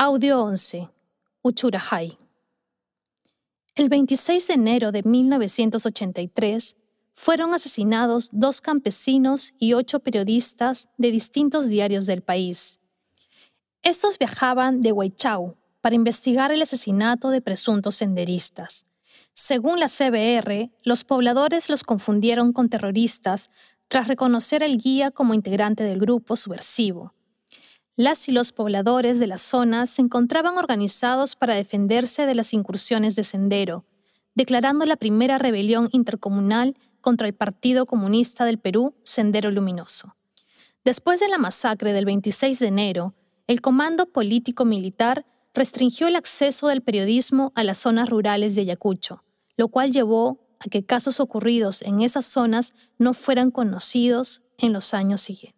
Audio 11. Uchurajay. El 26 de enero de 1983 fueron asesinados dos campesinos y ocho periodistas de distintos diarios del país. Estos viajaban de Huaychau para investigar el asesinato de presuntos senderistas. Según la CBR, los pobladores los confundieron con terroristas tras reconocer al guía como integrante del grupo subversivo. Las y los pobladores de la zona se encontraban organizados para defenderse de las incursiones de Sendero, declarando la primera rebelión intercomunal contra el Partido Comunista del Perú, Sendero Luminoso. Después de la masacre del 26 de enero, el Comando Político Militar restringió el acceso del periodismo a las zonas rurales de Ayacucho, lo cual llevó a que casos ocurridos en esas zonas no fueran conocidos en los años siguientes.